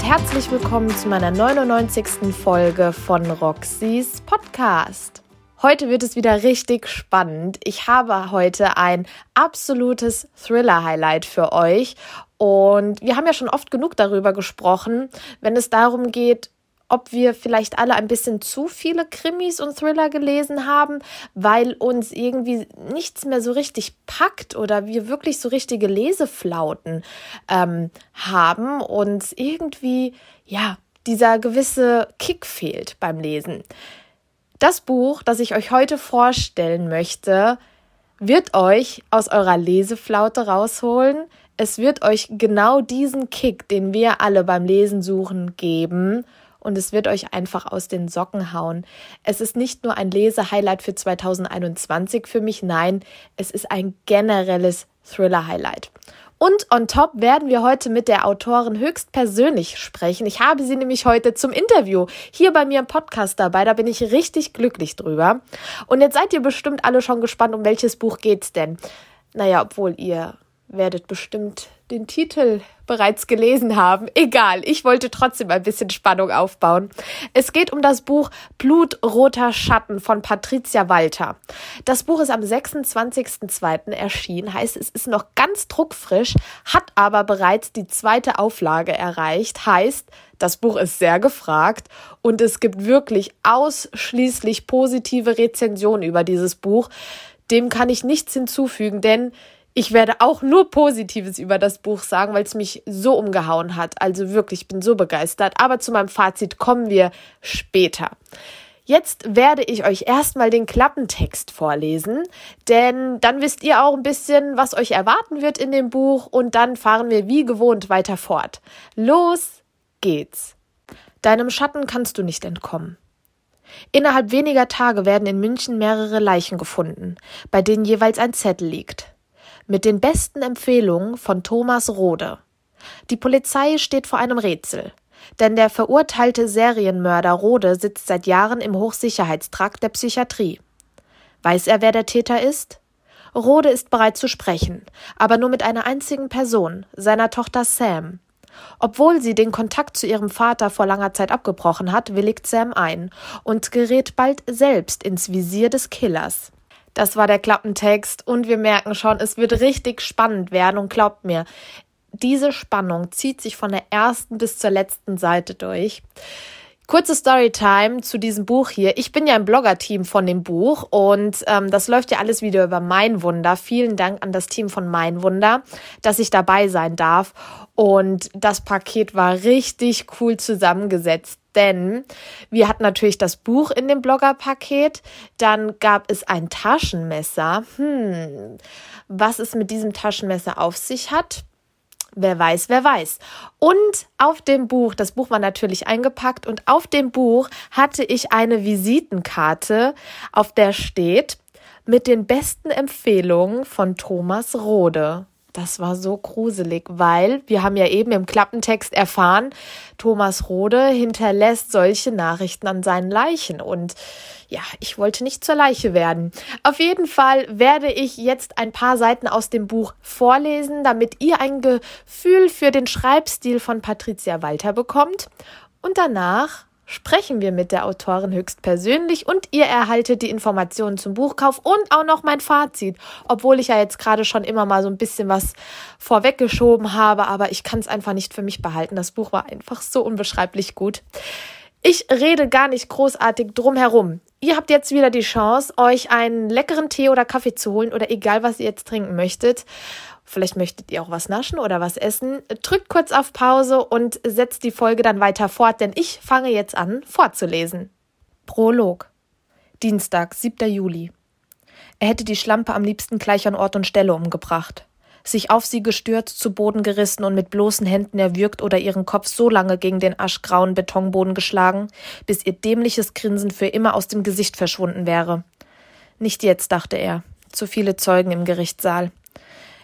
und herzlich willkommen zu meiner 99. Folge von Roxys Podcast. Heute wird es wieder richtig spannend. Ich habe heute ein absolutes Thriller-Highlight für euch. Und wir haben ja schon oft genug darüber gesprochen, wenn es darum geht, ob wir vielleicht alle ein bisschen zu viele Krimis und Thriller gelesen haben, weil uns irgendwie nichts mehr so richtig packt oder wir wirklich so richtige Leseflauten ähm, haben und irgendwie, ja, dieser gewisse Kick fehlt beim Lesen. Das Buch, das ich euch heute vorstellen möchte, wird euch aus eurer Leseflaute rausholen. Es wird euch genau diesen Kick, den wir alle beim Lesen suchen, geben und es wird euch einfach aus den Socken hauen. Es ist nicht nur ein Lesehighlight für 2021 für mich, nein, es ist ein generelles Thriller-Highlight. Und on top werden wir heute mit der Autorin höchstpersönlich sprechen. Ich habe sie nämlich heute zum Interview hier bei mir im Podcast dabei. Da bin ich richtig glücklich drüber. Und jetzt seid ihr bestimmt alle schon gespannt, um welches Buch geht's denn? Naja, obwohl ihr werdet bestimmt den Titel bereits gelesen haben. Egal, ich wollte trotzdem ein bisschen Spannung aufbauen. Es geht um das Buch Blutroter Schatten von Patricia Walter. Das Buch ist am 26.02. erschienen, heißt es ist noch ganz druckfrisch, hat aber bereits die zweite Auflage erreicht, heißt, das Buch ist sehr gefragt und es gibt wirklich ausschließlich positive Rezensionen über dieses Buch. Dem kann ich nichts hinzufügen, denn ich werde auch nur Positives über das Buch sagen, weil es mich so umgehauen hat. Also wirklich, ich bin so begeistert. Aber zu meinem Fazit kommen wir später. Jetzt werde ich euch erstmal den Klappentext vorlesen, denn dann wisst ihr auch ein bisschen, was euch erwarten wird in dem Buch und dann fahren wir wie gewohnt weiter fort. Los geht's. Deinem Schatten kannst du nicht entkommen. Innerhalb weniger Tage werden in München mehrere Leichen gefunden, bei denen jeweils ein Zettel liegt mit den besten Empfehlungen von Thomas Rode. Die Polizei steht vor einem Rätsel. Denn der verurteilte Serienmörder Rode sitzt seit Jahren im Hochsicherheitstrakt der Psychiatrie. Weiß er, wer der Täter ist? Rode ist bereit zu sprechen, aber nur mit einer einzigen Person, seiner Tochter Sam. Obwohl sie den Kontakt zu ihrem Vater vor langer Zeit abgebrochen hat, willigt Sam ein und gerät bald selbst ins Visier des Killers. Das war der Klappentext und wir merken schon, es wird richtig spannend werden und glaubt mir, diese Spannung zieht sich von der ersten bis zur letzten Seite durch. Kurze Storytime zu diesem Buch hier. Ich bin ja im Blogger-Team von dem Buch und ähm, das läuft ja alles wieder über Mein Wunder. Vielen Dank an das Team von Mein Wunder, dass ich dabei sein darf. Und das Paket war richtig cool zusammengesetzt denn wir hatten natürlich das Buch in dem Blogger-Paket, dann gab es ein Taschenmesser. Hm, was es mit diesem Taschenmesser auf sich hat, wer weiß, wer weiß. Und auf dem Buch, das Buch war natürlich eingepackt und auf dem Buch hatte ich eine Visitenkarte, auf der steht mit den besten Empfehlungen von Thomas Rode. Das war so gruselig, weil wir haben ja eben im Klappentext erfahren, Thomas Rode hinterlässt solche Nachrichten an seinen Leichen und ja, ich wollte nicht zur Leiche werden. Auf jeden Fall werde ich jetzt ein paar Seiten aus dem Buch vorlesen, damit ihr ein Gefühl für den Schreibstil von Patricia Walter bekommt und danach sprechen wir mit der Autorin höchstpersönlich und ihr erhaltet die Informationen zum Buchkauf und auch noch mein Fazit, obwohl ich ja jetzt gerade schon immer mal so ein bisschen was vorweggeschoben habe, aber ich kann es einfach nicht für mich behalten. Das Buch war einfach so unbeschreiblich gut. Ich rede gar nicht großartig drum herum. Ihr habt jetzt wieder die Chance, euch einen leckeren Tee oder Kaffee zu holen oder egal, was ihr jetzt trinken möchtet. Vielleicht möchtet ihr auch was naschen oder was essen. Drückt kurz auf Pause und setzt die Folge dann weiter fort, denn ich fange jetzt an vorzulesen. Prolog. Dienstag, 7. Juli. Er hätte die Schlampe am liebsten gleich an Ort und Stelle umgebracht. Sich auf sie gestürzt, zu Boden gerissen und mit bloßen Händen erwürgt oder ihren Kopf so lange gegen den aschgrauen Betonboden geschlagen, bis ihr dämliches Grinsen für immer aus dem Gesicht verschwunden wäre. Nicht jetzt, dachte er. Zu viele Zeugen im Gerichtssaal.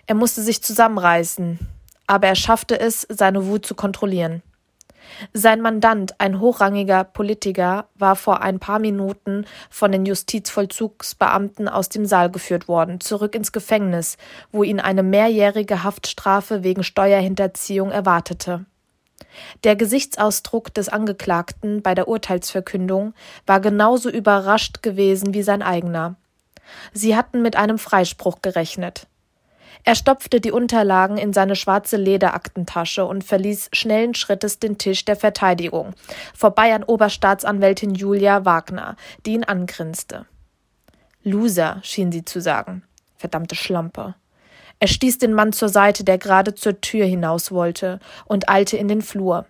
Er musste sich zusammenreißen, aber er schaffte es, seine Wut zu kontrollieren. Sein Mandant, ein hochrangiger Politiker, war vor ein paar Minuten von den Justizvollzugsbeamten aus dem Saal geführt worden, zurück ins Gefängnis, wo ihn eine mehrjährige Haftstrafe wegen Steuerhinterziehung erwartete. Der Gesichtsausdruck des Angeklagten bei der Urteilsverkündung war genauso überrascht gewesen wie sein eigener. Sie hatten mit einem Freispruch gerechnet. Er stopfte die Unterlagen in seine schwarze Lederaktentasche und verließ schnellen Schrittes den Tisch der Verteidigung, vorbei an Oberstaatsanwältin Julia Wagner, die ihn angrinste. Loser, schien sie zu sagen. Verdammte Schlampe. Er stieß den Mann zur Seite, der gerade zur Tür hinaus wollte, und eilte in den Flur.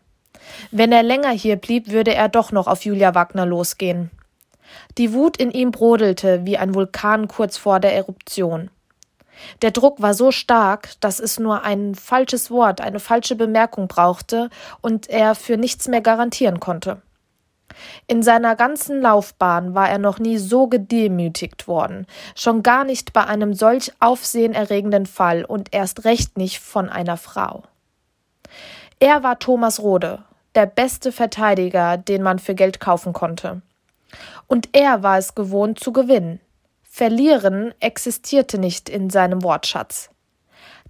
Wenn er länger hier blieb, würde er doch noch auf Julia Wagner losgehen. Die Wut in ihm brodelte wie ein Vulkan kurz vor der Eruption. Der Druck war so stark, dass es nur ein falsches Wort, eine falsche Bemerkung brauchte und er für nichts mehr garantieren konnte. In seiner ganzen Laufbahn war er noch nie so gedemütigt worden, schon gar nicht bei einem solch aufsehenerregenden Fall und erst recht nicht von einer Frau. Er war Thomas Rode, der beste Verteidiger, den man für Geld kaufen konnte. Und er war es gewohnt zu gewinnen. Verlieren existierte nicht in seinem Wortschatz.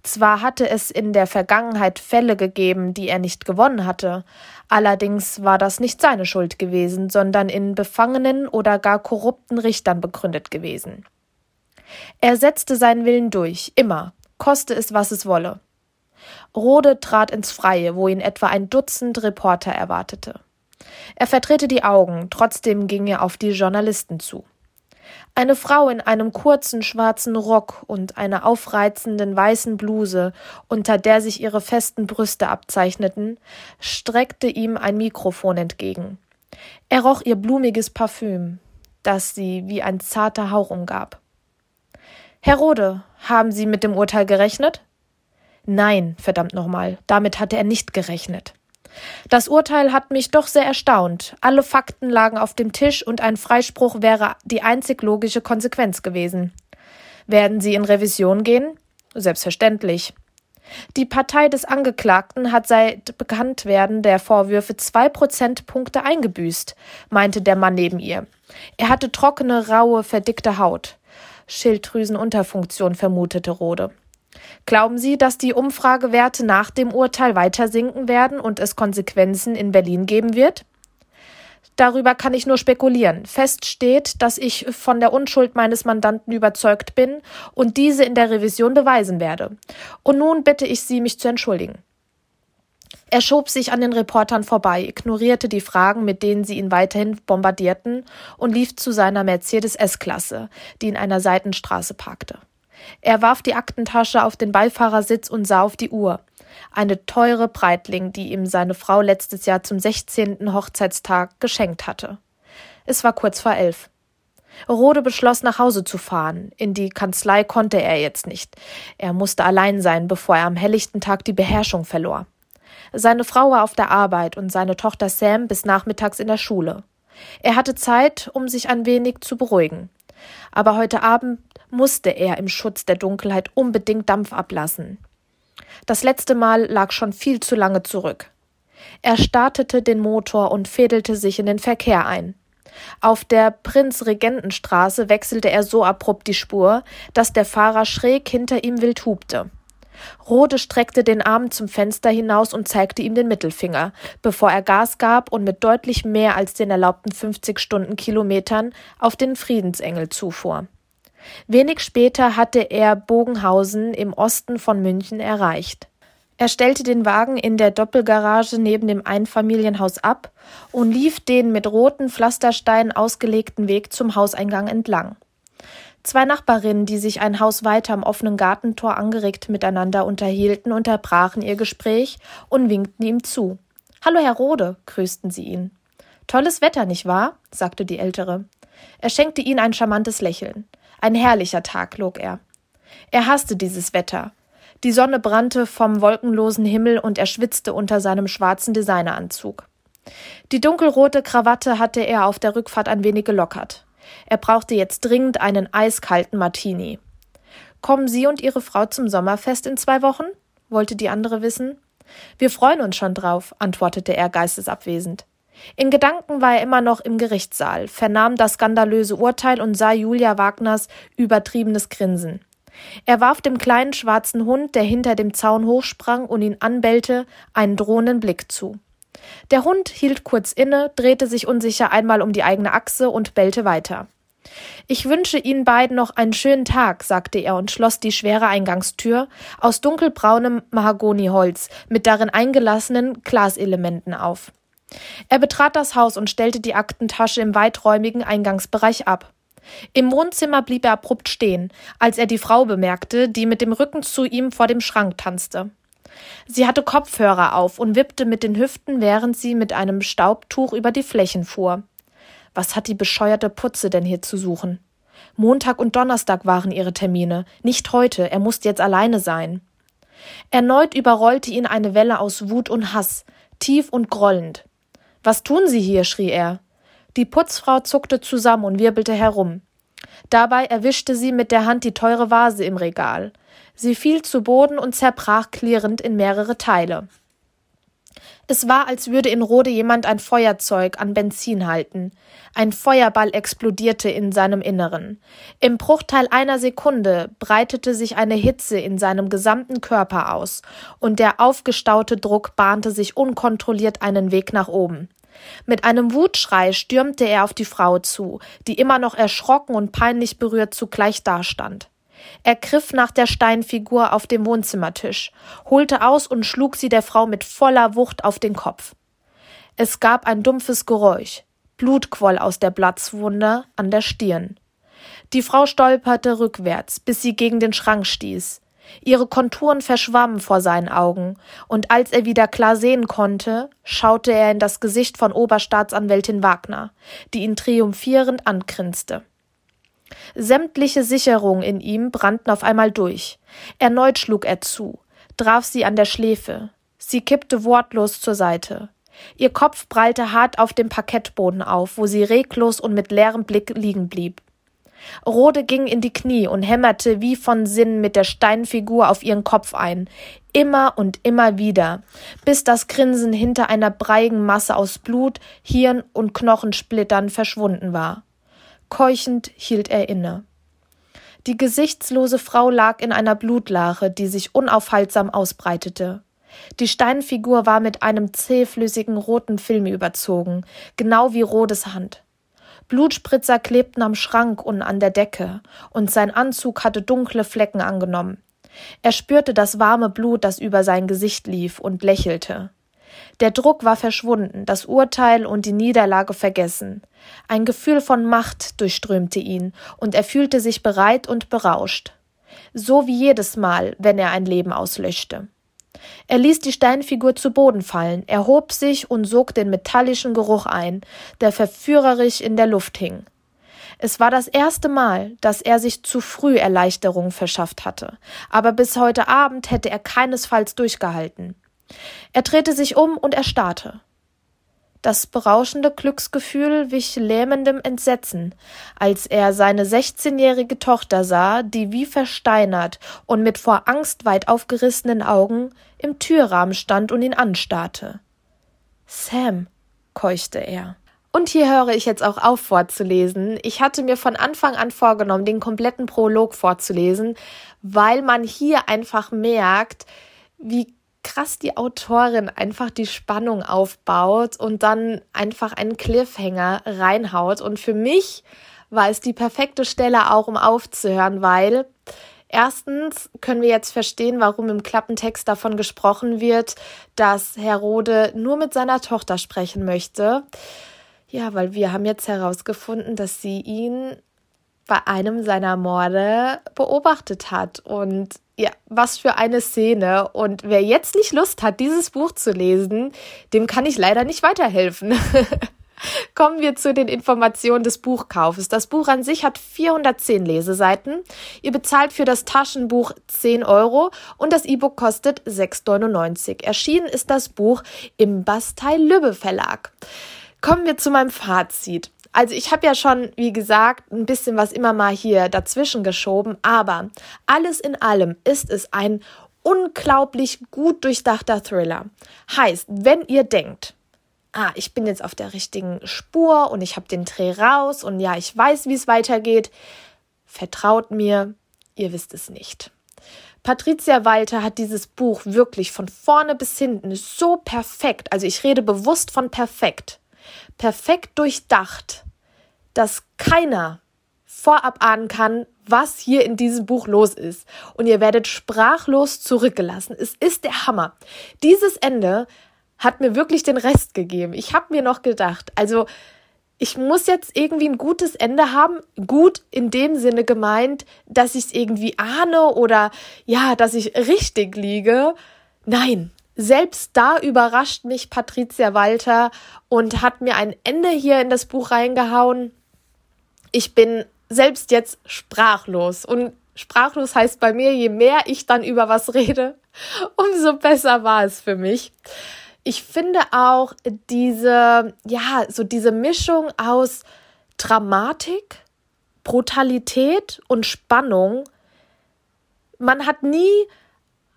Zwar hatte es in der Vergangenheit Fälle gegeben, die er nicht gewonnen hatte, allerdings war das nicht seine Schuld gewesen, sondern in befangenen oder gar korrupten Richtern begründet gewesen. Er setzte seinen Willen durch, immer, koste es, was es wolle. Rode trat ins Freie, wo ihn etwa ein Dutzend Reporter erwartete. Er verdrehte die Augen, trotzdem ging er auf die Journalisten zu. Eine Frau in einem kurzen schwarzen Rock und einer aufreizenden weißen Bluse, unter der sich ihre festen Brüste abzeichneten, streckte ihm ein Mikrofon entgegen. Er roch ihr blumiges Parfüm, das sie wie ein zarter Hauch umgab. Herr Rode, haben Sie mit dem Urteil gerechnet? Nein, verdammt nochmal, damit hatte er nicht gerechnet. Das Urteil hat mich doch sehr erstaunt. Alle Fakten lagen auf dem Tisch und ein Freispruch wäre die einzig logische Konsequenz gewesen. Werden Sie in Revision gehen? Selbstverständlich. Die Partei des Angeklagten hat seit Bekanntwerden der Vorwürfe zwei Prozentpunkte eingebüßt, meinte der Mann neben ihr. Er hatte trockene, raue, verdickte Haut. Schilddrüsenunterfunktion vermutete Rode. Glauben Sie, dass die Umfragewerte nach dem Urteil weiter sinken werden und es Konsequenzen in Berlin geben wird? Darüber kann ich nur spekulieren. Fest steht, dass ich von der Unschuld meines Mandanten überzeugt bin und diese in der Revision beweisen werde. Und nun bitte ich Sie, mich zu entschuldigen. Er schob sich an den Reportern vorbei, ignorierte die Fragen, mit denen sie ihn weiterhin bombardierten, und lief zu seiner Mercedes S-Klasse, die in einer Seitenstraße parkte. Er warf die Aktentasche auf den Beifahrersitz und sah auf die Uhr. Eine teure Breitling, die ihm seine Frau letztes Jahr zum 16. Hochzeitstag geschenkt hatte. Es war kurz vor elf. Rode beschloss, nach Hause zu fahren. In die Kanzlei konnte er jetzt nicht. Er musste allein sein, bevor er am helllichten Tag die Beherrschung verlor. Seine Frau war auf der Arbeit und seine Tochter Sam bis nachmittags in der Schule. Er hatte Zeit, um sich ein wenig zu beruhigen. Aber heute Abend musste er im Schutz der Dunkelheit unbedingt Dampf ablassen. Das letzte Mal lag schon viel zu lange zurück. Er startete den Motor und fädelte sich in den Verkehr ein. Auf der Prinzregentenstraße wechselte er so abrupt die Spur, dass der Fahrer schräg hinter ihm wild hupte. Rode streckte den Arm zum Fenster hinaus und zeigte ihm den Mittelfinger, bevor er Gas gab und mit deutlich mehr als den erlaubten 50 Stundenkilometern auf den Friedensengel zufuhr. Wenig später hatte er Bogenhausen im Osten von München erreicht. Er stellte den Wagen in der Doppelgarage neben dem Einfamilienhaus ab und lief den mit roten Pflastersteinen ausgelegten Weg zum Hauseingang entlang. Zwei Nachbarinnen, die sich ein Haus weiter am offenen Gartentor angeregt miteinander unterhielten, unterbrachen ihr Gespräch und winkten ihm zu. Hallo, Herr Rode, grüßten sie ihn. Tolles Wetter, nicht wahr? sagte die Ältere. Er schenkte ihnen ein charmantes Lächeln. Ein herrlicher Tag, log er. Er hasste dieses Wetter. Die Sonne brannte vom wolkenlosen Himmel und er schwitzte unter seinem schwarzen Designeranzug. Die dunkelrote Krawatte hatte er auf der Rückfahrt ein wenig gelockert. Er brauchte jetzt dringend einen eiskalten Martini. Kommen Sie und Ihre Frau zum Sommerfest in zwei Wochen? wollte die andere wissen. Wir freuen uns schon drauf, antwortete er geistesabwesend. In Gedanken war er immer noch im Gerichtssaal, vernahm das skandalöse Urteil und sah Julia Wagners übertriebenes Grinsen. Er warf dem kleinen schwarzen Hund, der hinter dem Zaun hochsprang und ihn anbellte, einen drohenden Blick zu. Der Hund hielt kurz inne, drehte sich unsicher einmal um die eigene Achse und bellte weiter. Ich wünsche Ihnen beiden noch einen schönen Tag, sagte er und schloss die schwere Eingangstür aus dunkelbraunem Mahagoniholz mit darin eingelassenen Glaselementen auf. Er betrat das Haus und stellte die Aktentasche im weiträumigen Eingangsbereich ab. Im Wohnzimmer blieb er abrupt stehen, als er die Frau bemerkte, die mit dem Rücken zu ihm vor dem Schrank tanzte. Sie hatte Kopfhörer auf und wippte mit den Hüften, während sie mit einem Staubtuch über die Flächen fuhr. Was hat die bescheuerte Putze denn hier zu suchen? Montag und Donnerstag waren ihre Termine, nicht heute, er musste jetzt alleine sein. Erneut überrollte ihn eine Welle aus Wut und Hass, tief und grollend. Was tun Sie hier? schrie er. Die Putzfrau zuckte zusammen und wirbelte herum. Dabei erwischte sie mit der Hand die teure Vase im Regal. Sie fiel zu Boden und zerbrach klirrend in mehrere Teile. Es war, als würde in Rode jemand ein Feuerzeug an Benzin halten. Ein Feuerball explodierte in seinem Inneren. Im Bruchteil einer Sekunde breitete sich eine Hitze in seinem gesamten Körper aus, und der aufgestaute Druck bahnte sich unkontrolliert einen Weg nach oben. Mit einem Wutschrei stürmte er auf die Frau zu, die immer noch erschrocken und peinlich berührt zugleich dastand. Er griff nach der Steinfigur auf dem Wohnzimmertisch, holte aus und schlug sie der Frau mit voller Wucht auf den Kopf. Es gab ein dumpfes Geräusch. Blut quoll aus der Platzwunde an der Stirn. Die Frau stolperte rückwärts, bis sie gegen den Schrank stieß. Ihre Konturen verschwammen vor seinen Augen, und als er wieder klar sehen konnte, schaute er in das Gesicht von Oberstaatsanwältin Wagner, die ihn triumphierend angrinste. Sämtliche Sicherungen in ihm brannten auf einmal durch. Erneut schlug er zu, traf sie an der Schläfe. Sie kippte wortlos zur Seite. Ihr Kopf prallte hart auf dem Parkettboden auf, wo sie reglos und mit leerem Blick liegen blieb. Rode ging in die Knie und hämmerte wie von Sinn mit der Steinfigur auf ihren Kopf ein, immer und immer wieder, bis das Grinsen hinter einer breigen Masse aus Blut, Hirn und Knochensplittern verschwunden war. Keuchend hielt er inne. Die gesichtslose Frau lag in einer Blutlache, die sich unaufhaltsam ausbreitete. Die Steinfigur war mit einem zähflüssigen roten Film überzogen, genau wie Rodes Hand. Blutspritzer klebten am Schrank und an der Decke, und sein Anzug hatte dunkle Flecken angenommen. Er spürte das warme Blut, das über sein Gesicht lief, und lächelte. Der Druck war verschwunden, das Urteil und die Niederlage vergessen. Ein Gefühl von Macht durchströmte ihn, und er fühlte sich bereit und berauscht. So wie jedes Mal, wenn er ein Leben auslöschte. Er ließ die Steinfigur zu Boden fallen, erhob sich und sog den metallischen Geruch ein, der verführerisch in der Luft hing. Es war das erste Mal, dass er sich zu früh Erleichterung verschafft hatte, aber bis heute Abend hätte er keinesfalls durchgehalten. Er drehte sich um und erstarrte. Das berauschende Glücksgefühl wich lähmendem Entsetzen, als er seine sechzehnjährige Tochter sah, die wie versteinert und mit vor Angst weit aufgerissenen Augen im Türrahmen stand und ihn anstarrte. Sam, keuchte er. Und hier höre ich jetzt auch auf vorzulesen. Ich hatte mir von Anfang an vorgenommen, den kompletten Prolog vorzulesen, weil man hier einfach merkt, wie krass die Autorin einfach die Spannung aufbaut und dann einfach einen Cliffhanger reinhaut. Und für mich war es die perfekte Stelle auch, um aufzuhören, weil Erstens können wir jetzt verstehen, warum im Klappentext davon gesprochen wird, dass Herode nur mit seiner Tochter sprechen möchte. Ja, weil wir haben jetzt herausgefunden, dass sie ihn bei einem seiner Morde beobachtet hat. Und ja, was für eine Szene. Und wer jetzt nicht Lust hat, dieses Buch zu lesen, dem kann ich leider nicht weiterhelfen. Kommen wir zu den Informationen des Buchkaufes. Das Buch an sich hat 410 Leseseiten. Ihr bezahlt für das Taschenbuch 10 Euro und das E-Book kostet 6,99. Erschienen ist das Buch im Bastei-Lübbe Verlag. Kommen wir zu meinem Fazit. Also ich habe ja schon, wie gesagt, ein bisschen was immer mal hier dazwischen geschoben, aber alles in allem ist es ein unglaublich gut durchdachter Thriller. Heißt, wenn ihr denkt, ah, ich bin jetzt auf der richtigen Spur und ich habe den Dreh raus und ja, ich weiß, wie es weitergeht, vertraut mir, ihr wisst es nicht. Patricia Walter hat dieses Buch wirklich von vorne bis hinten so perfekt, also ich rede bewusst von perfekt, perfekt durchdacht, dass keiner vorab ahnen kann, was hier in diesem Buch los ist. Und ihr werdet sprachlos zurückgelassen. Es ist der Hammer. Dieses Ende hat mir wirklich den Rest gegeben. Ich habe mir noch gedacht, also ich muss jetzt irgendwie ein gutes Ende haben. Gut in dem Sinne gemeint, dass ich es irgendwie ahne oder ja, dass ich richtig liege. Nein, selbst da überrascht mich Patricia Walter und hat mir ein Ende hier in das Buch reingehauen. Ich bin selbst jetzt sprachlos. Und sprachlos heißt bei mir, je mehr ich dann über was rede, umso besser war es für mich. Ich finde auch diese, ja, so diese Mischung aus Dramatik, Brutalität und Spannung. Man hat nie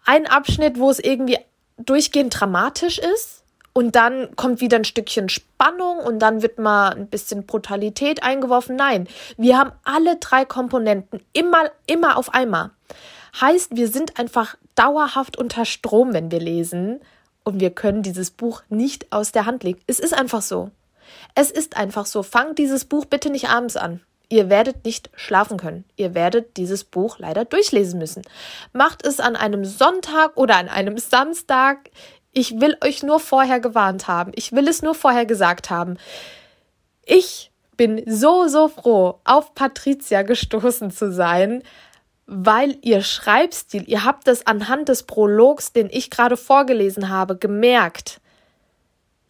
einen Abschnitt, wo es irgendwie durchgehend dramatisch ist, und dann kommt wieder ein Stückchen Spannung und dann wird mal ein bisschen Brutalität eingeworfen. Nein, wir haben alle drei Komponenten immer, immer auf einmal. Heißt, wir sind einfach dauerhaft unter Strom, wenn wir lesen und wir können dieses Buch nicht aus der Hand legen. Es ist einfach so. Es ist einfach so. Fangt dieses Buch bitte nicht abends an. Ihr werdet nicht schlafen können. Ihr werdet dieses Buch leider durchlesen müssen. Macht es an einem Sonntag oder an einem Samstag. Ich will euch nur vorher gewarnt haben. Ich will es nur vorher gesagt haben. Ich bin so, so froh, auf Patricia gestoßen zu sein, weil ihr Schreibstil, ihr habt es anhand des Prologs, den ich gerade vorgelesen habe, gemerkt.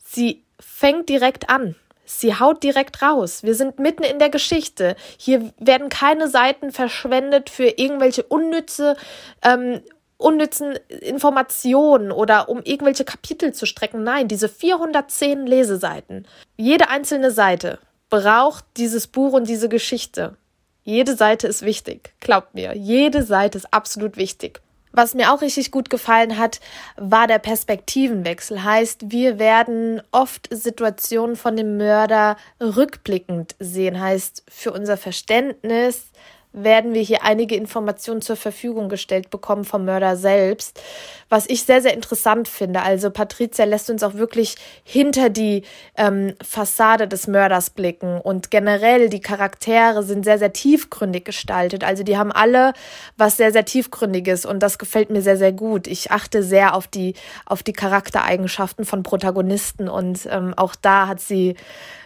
Sie fängt direkt an. Sie haut direkt raus. Wir sind mitten in der Geschichte. Hier werden keine Seiten verschwendet für irgendwelche unnütze ähm, unnützen Informationen oder um irgendwelche Kapitel zu strecken. Nein, diese 410 Leseseiten. Jede einzelne Seite braucht dieses Buch und diese Geschichte. Jede Seite ist wichtig. Glaubt mir, jede Seite ist absolut wichtig. Was mir auch richtig gut gefallen hat, war der Perspektivenwechsel. Heißt, wir werden oft Situationen von dem Mörder rückblickend sehen. Heißt, für unser Verständnis werden wir hier einige Informationen zur Verfügung gestellt bekommen vom Mörder selbst, was ich sehr, sehr interessant finde. Also Patricia lässt uns auch wirklich hinter die ähm, Fassade des Mörders blicken und generell die Charaktere sind sehr, sehr tiefgründig gestaltet. Also die haben alle was sehr, sehr tiefgründiges und das gefällt mir sehr, sehr gut. Ich achte sehr auf die, auf die Charaktereigenschaften von Protagonisten und ähm, auch da hat sie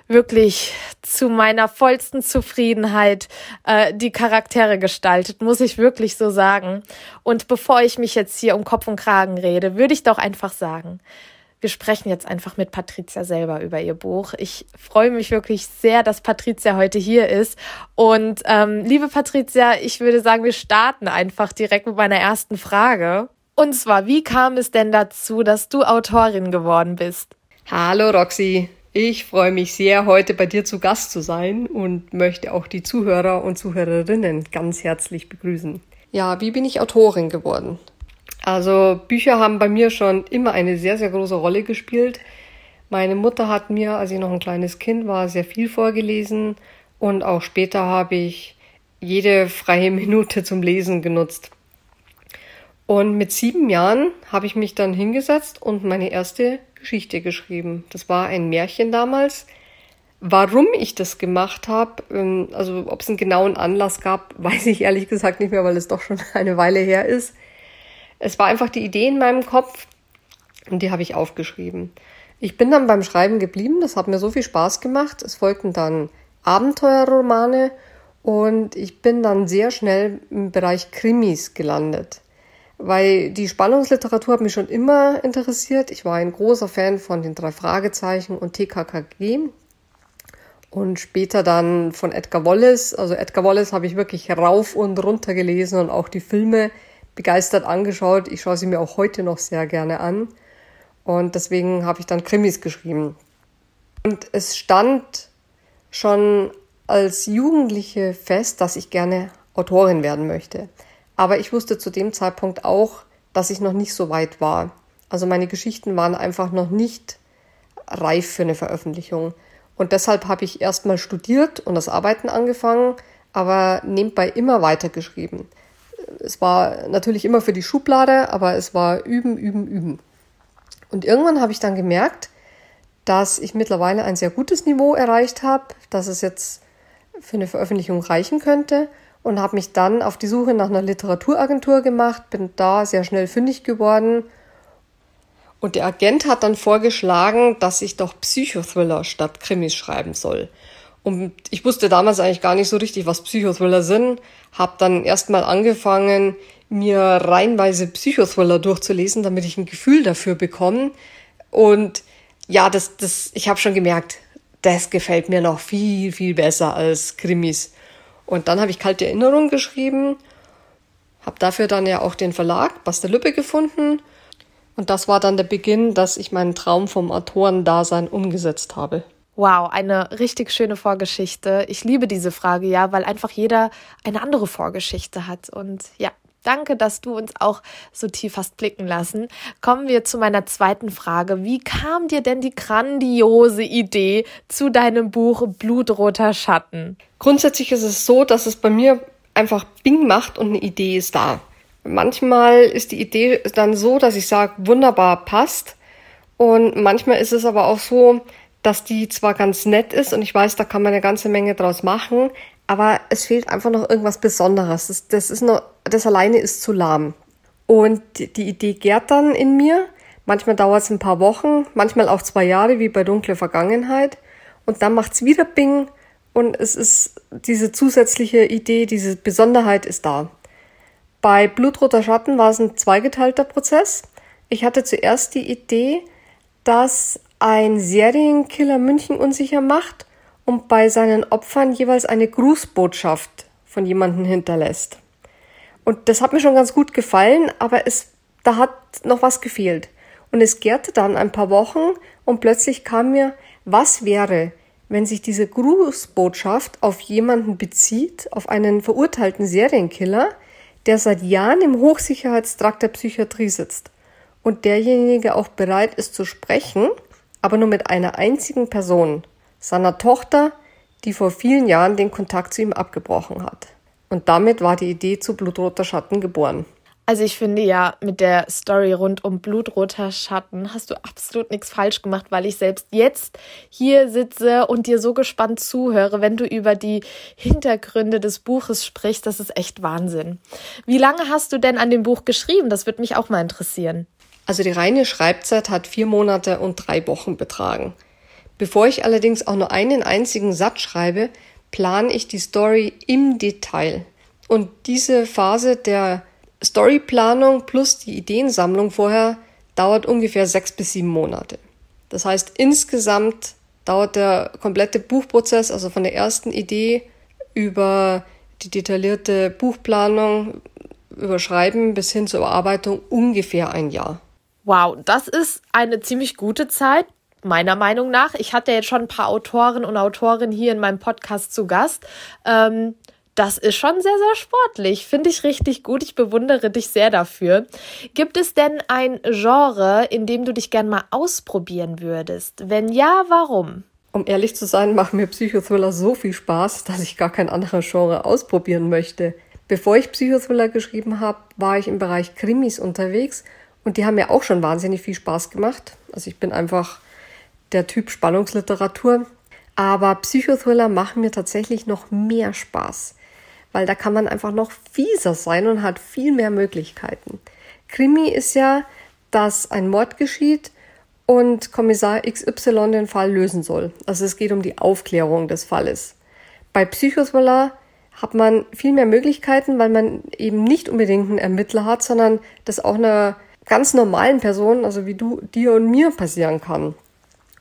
wirklich zu meiner vollsten Zufriedenheit äh, die Charaktere gestaltet, muss ich wirklich so sagen. Und bevor ich mich jetzt hier um Kopf und Kragen rede, würde ich doch einfach sagen, wir sprechen jetzt einfach mit Patricia selber über ihr Buch. Ich freue mich wirklich sehr, dass Patricia heute hier ist. Und ähm, liebe Patricia, ich würde sagen, wir starten einfach direkt mit meiner ersten Frage. Und zwar, wie kam es denn dazu, dass du Autorin geworden bist? Hallo Roxy, ich freue mich sehr, heute bei dir zu Gast zu sein und möchte auch die Zuhörer und Zuhörerinnen ganz herzlich begrüßen. Ja, wie bin ich Autorin geworden? Also Bücher haben bei mir schon immer eine sehr, sehr große Rolle gespielt. Meine Mutter hat mir, als ich noch ein kleines Kind war, sehr viel vorgelesen und auch später habe ich jede freie Minute zum Lesen genutzt. Und mit sieben Jahren habe ich mich dann hingesetzt und meine erste Geschichte geschrieben. Das war ein Märchen damals. Warum ich das gemacht habe, ähm, also ob es einen genauen Anlass gab, weiß ich ehrlich gesagt nicht mehr, weil es doch schon eine Weile her ist. Es war einfach die Idee in meinem Kopf und die habe ich aufgeschrieben. Ich bin dann beim Schreiben geblieben, das hat mir so viel Spaß gemacht. Es folgten dann Abenteuerromane und ich bin dann sehr schnell im Bereich Krimis gelandet weil die Spannungsliteratur hat mich schon immer interessiert. Ich war ein großer Fan von den drei Fragezeichen und TKKG und später dann von Edgar Wallace. Also Edgar Wallace habe ich wirklich rauf und runter gelesen und auch die Filme begeistert angeschaut. Ich schaue sie mir auch heute noch sehr gerne an und deswegen habe ich dann Krimis geschrieben. Und es stand schon als Jugendliche fest, dass ich gerne Autorin werden möchte. Aber ich wusste zu dem Zeitpunkt auch, dass ich noch nicht so weit war. Also meine Geschichten waren einfach noch nicht reif für eine Veröffentlichung. Und deshalb habe ich erstmal studiert und das Arbeiten angefangen, aber nebenbei immer weiter geschrieben. es war natürlich immer für die Schublade, aber es war üben, üben, üben. Und irgendwann habe ich dann gemerkt, dass ich mittlerweile ein sehr gutes Niveau erreicht habe, dass es jetzt für eine Veröffentlichung reichen könnte und habe mich dann auf die Suche nach einer Literaturagentur gemacht, bin da sehr schnell fündig geworden. Und der Agent hat dann vorgeschlagen, dass ich doch Psychothriller statt Krimis schreiben soll. Und ich wusste damals eigentlich gar nicht so richtig, was Psychothriller sind, habe dann erstmal angefangen, mir reihenweise Psychothriller durchzulesen, damit ich ein Gefühl dafür bekomme. Und ja, das, das, ich habe schon gemerkt, das gefällt mir noch viel, viel besser als Krimis. Und dann habe ich kalte Erinnerungen geschrieben, habe dafür dann ja auch den Verlag Basta Lübbe gefunden. Und das war dann der Beginn, dass ich meinen Traum vom Autorendasein umgesetzt habe. Wow, eine richtig schöne Vorgeschichte. Ich liebe diese Frage ja, weil einfach jeder eine andere Vorgeschichte hat. Und ja, Danke, dass du uns auch so tief hast blicken lassen. Kommen wir zu meiner zweiten Frage. Wie kam dir denn die grandiose Idee zu deinem Buch Blutroter Schatten? Grundsätzlich ist es so, dass es bei mir einfach Bing macht und eine Idee ist da. Manchmal ist die Idee dann so, dass ich sage, wunderbar passt. Und manchmal ist es aber auch so, dass die zwar ganz nett ist und ich weiß, da kann man eine ganze Menge draus machen, aber es fehlt einfach noch irgendwas Besonderes. Das, das, ist noch, das alleine ist zu lahm. Und die, Idee gärt dann in mir. Manchmal dauert es ein paar Wochen, manchmal auch zwei Jahre, wie bei Dunkle Vergangenheit. Und dann macht's wieder Bing und es ist diese zusätzliche Idee, diese Besonderheit ist da. Bei Blutroter Schatten war es ein zweigeteilter Prozess. Ich hatte zuerst die Idee, dass ein Serienkiller München unsicher macht und bei seinen Opfern jeweils eine Grußbotschaft von jemandem hinterlässt. Und das hat mir schon ganz gut gefallen, aber es, da hat noch was gefehlt. Und es gärte dann ein paar Wochen und plötzlich kam mir, was wäre, wenn sich diese Grußbotschaft auf jemanden bezieht, auf einen verurteilten Serienkiller, der seit Jahren im Hochsicherheitstrakt der Psychiatrie sitzt und derjenige auch bereit ist zu sprechen, aber nur mit einer einzigen Person, seiner Tochter, die vor vielen Jahren den Kontakt zu ihm abgebrochen hat. Und damit war die Idee zu Blutroter Schatten geboren. Also ich finde ja, mit der Story rund um blutroter Schatten hast du absolut nichts falsch gemacht, weil ich selbst jetzt hier sitze und dir so gespannt zuhöre, wenn du über die Hintergründe des Buches sprichst. Das ist echt Wahnsinn. Wie lange hast du denn an dem Buch geschrieben? Das würde mich auch mal interessieren. Also die reine Schreibzeit hat vier Monate und drei Wochen betragen. Bevor ich allerdings auch nur einen einzigen Satz schreibe, plane ich die Story im Detail. Und diese Phase der Storyplanung plus die Ideensammlung vorher dauert ungefähr sechs bis sieben Monate. Das heißt, insgesamt dauert der komplette Buchprozess, also von der ersten Idee über die detaillierte Buchplanung, Überschreiben bis hin zur Überarbeitung ungefähr ein Jahr. Wow, das ist eine ziemlich gute Zeit meiner Meinung nach. Ich hatte jetzt schon ein paar Autoren und Autorinnen hier in meinem Podcast zu Gast. Ähm, das ist schon sehr, sehr sportlich. Finde ich richtig gut. Ich bewundere dich sehr dafür. Gibt es denn ein Genre, in dem du dich gern mal ausprobieren würdest? Wenn ja, warum? Um ehrlich zu sein, machen mir Psychothriller so viel Spaß, dass ich gar kein anderes Genre ausprobieren möchte. Bevor ich Psychothriller geschrieben habe, war ich im Bereich Krimis unterwegs und die haben mir auch schon wahnsinnig viel Spaß gemacht. Also ich bin einfach der Typ Spannungsliteratur. Aber Psychothriller machen mir tatsächlich noch mehr Spaß, weil da kann man einfach noch fieser sein und hat viel mehr Möglichkeiten. Krimi ist ja, dass ein Mord geschieht und Kommissar XY den Fall lösen soll. Also es geht um die Aufklärung des Falles. Bei Psychothriller hat man viel mehr Möglichkeiten, weil man eben nicht unbedingt einen Ermittler hat, sondern das auch einer ganz normalen Person, also wie du, dir und mir passieren kann.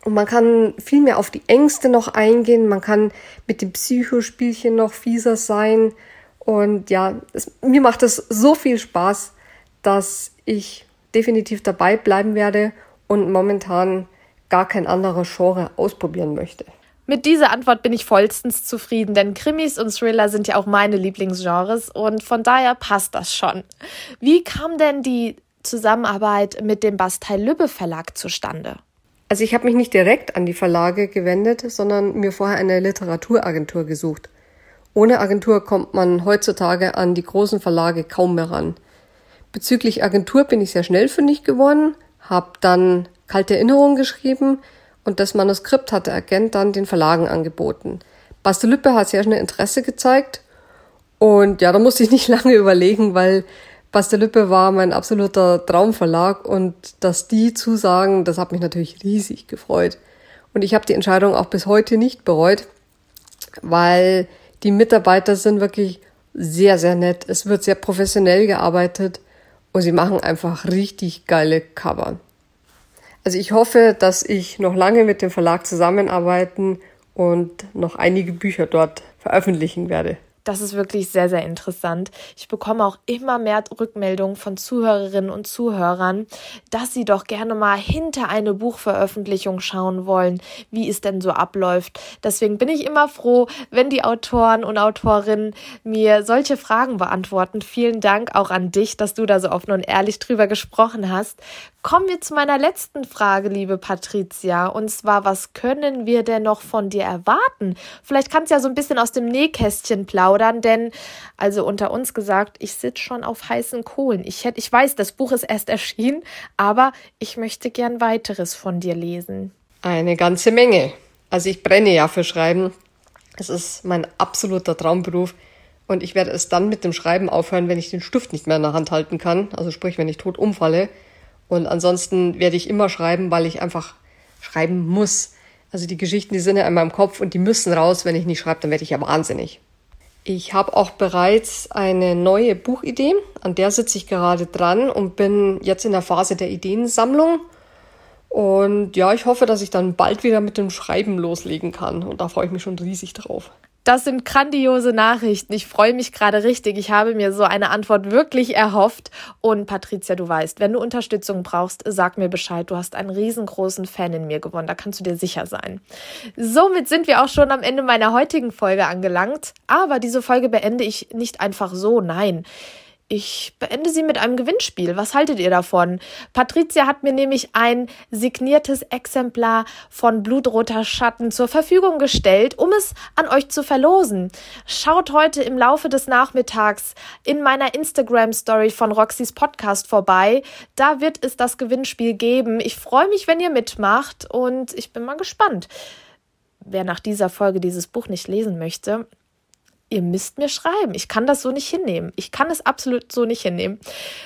Und man kann viel mehr auf die Ängste noch eingehen. Man kann mit dem Psychospielchen noch fieser sein. Und ja, es, mir macht es so viel Spaß, dass ich definitiv dabei bleiben werde und momentan gar kein anderes Genre ausprobieren möchte. Mit dieser Antwort bin ich vollstens zufrieden, denn Krimis und Thriller sind ja auch meine Lieblingsgenres und von daher passt das schon. Wie kam denn die Zusammenarbeit mit dem Bastei Lübbe Verlag zustande? Also ich habe mich nicht direkt an die Verlage gewendet, sondern mir vorher eine Literaturagentur gesucht. Ohne Agentur kommt man heutzutage an die großen Verlage kaum mehr ran. Bezüglich Agentur bin ich sehr schnell fündig geworden, habe dann kalte Erinnerungen geschrieben und das Manuskript hat der Agent dann den Verlagen angeboten. Bastelüppe hat sehr schnell Interesse gezeigt und ja, da musste ich nicht lange überlegen, weil Bastelüppe war mein absoluter Traumverlag und dass die zusagen, das hat mich natürlich riesig gefreut. Und ich habe die Entscheidung auch bis heute nicht bereut, weil die Mitarbeiter sind wirklich sehr, sehr nett. Es wird sehr professionell gearbeitet und sie machen einfach richtig geile Cover. Also ich hoffe, dass ich noch lange mit dem Verlag zusammenarbeiten und noch einige Bücher dort veröffentlichen werde. Das ist wirklich sehr, sehr interessant. Ich bekomme auch immer mehr Rückmeldungen von Zuhörerinnen und Zuhörern, dass sie doch gerne mal hinter eine Buchveröffentlichung schauen wollen, wie es denn so abläuft. Deswegen bin ich immer froh, wenn die Autoren und Autorinnen mir solche Fragen beantworten. Vielen Dank auch an dich, dass du da so offen und ehrlich drüber gesprochen hast. Kommen wir zu meiner letzten Frage, liebe Patricia. Und zwar, was können wir denn noch von dir erwarten? Vielleicht kannst du ja so ein bisschen aus dem Nähkästchen plaudern, denn, also unter uns gesagt, ich sitze schon auf heißen Kohlen. Ich, hätte, ich weiß, das Buch ist erst erschienen, aber ich möchte gern weiteres von dir lesen. Eine ganze Menge. Also ich brenne ja für Schreiben. Es ist mein absoluter Traumberuf. Und ich werde es dann mit dem Schreiben aufhören, wenn ich den Stift nicht mehr in der Hand halten kann. Also sprich, wenn ich tot umfalle. Und ansonsten werde ich immer schreiben, weil ich einfach schreiben muss. Also die Geschichten, die sind ja in meinem Kopf und die müssen raus. Wenn ich nicht schreibe, dann werde ich ja wahnsinnig. Ich habe auch bereits eine neue Buchidee, an der sitze ich gerade dran und bin jetzt in der Phase der Ideensammlung. Und ja, ich hoffe, dass ich dann bald wieder mit dem Schreiben loslegen kann. Und da freue ich mich schon riesig drauf. Das sind grandiose Nachrichten. Ich freue mich gerade richtig. Ich habe mir so eine Antwort wirklich erhofft. Und Patricia, du weißt, wenn du Unterstützung brauchst, sag mir Bescheid. Du hast einen riesengroßen Fan in mir gewonnen. Da kannst du dir sicher sein. Somit sind wir auch schon am Ende meiner heutigen Folge angelangt. Aber diese Folge beende ich nicht einfach so. Nein. Ich beende sie mit einem Gewinnspiel. Was haltet ihr davon? Patricia hat mir nämlich ein signiertes Exemplar von Blutroter Schatten zur Verfügung gestellt, um es an euch zu verlosen. Schaut heute im Laufe des Nachmittags in meiner Instagram Story von Roxys Podcast vorbei. Da wird es das Gewinnspiel geben. Ich freue mich, wenn ihr mitmacht und ich bin mal gespannt. Wer nach dieser Folge dieses Buch nicht lesen möchte, ihr müsst mir schreiben. Ich kann das so nicht hinnehmen. Ich kann es absolut so nicht hinnehmen.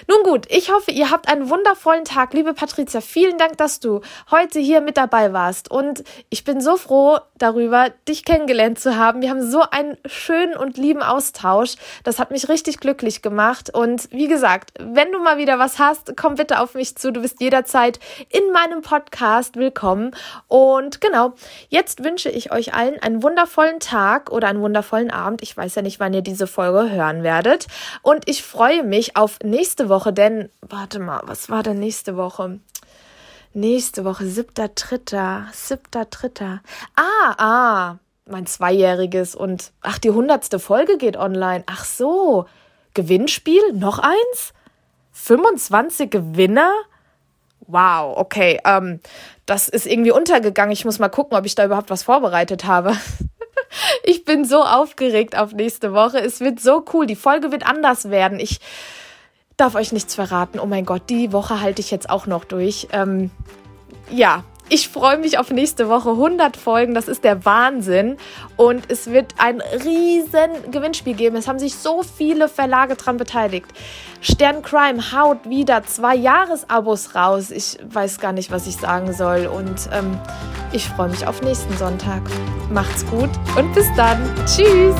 Nun gut, ich hoffe, ihr habt einen wundervollen Tag. Liebe Patricia, vielen Dank, dass du heute hier mit dabei warst. Und ich bin so froh darüber, dich kennengelernt zu haben. Wir haben so einen schönen und lieben Austausch. Das hat mich richtig glücklich gemacht. Und wie gesagt, wenn du mal wieder was hast, komm bitte auf mich zu. Du bist jederzeit in meinem Podcast willkommen. Und genau, jetzt wünsche ich euch allen einen wundervollen Tag oder einen wundervollen Abend. Ich weiß ja nicht, wann ihr diese Folge hören werdet. Und ich freue mich auf nächste Woche, denn, warte mal, was war denn nächste Woche? Nächste Woche, siebter, dritter, siebter, dritter. Ah, ah, mein Zweijähriges und, ach, die hundertste Folge geht online. Ach so, Gewinnspiel? Noch eins? 25 Gewinner? Wow, okay. Ähm, das ist irgendwie untergegangen. Ich muss mal gucken, ob ich da überhaupt was vorbereitet habe. ich bin so aufgeregt auf nächste Woche. Es wird so cool. Die Folge wird anders werden. Ich darf euch nichts verraten. Oh mein Gott, die Woche halte ich jetzt auch noch durch. Ähm, ja, ich freue mich auf nächste Woche. 100 Folgen, das ist der Wahnsinn. Und es wird ein riesen Gewinnspiel geben. Es haben sich so viele Verlage dran beteiligt. Stern Crime haut wieder zwei Jahresabos raus. Ich weiß gar nicht, was ich sagen soll. Und ähm, ich freue mich auf nächsten Sonntag. Macht's gut und bis dann. Tschüss.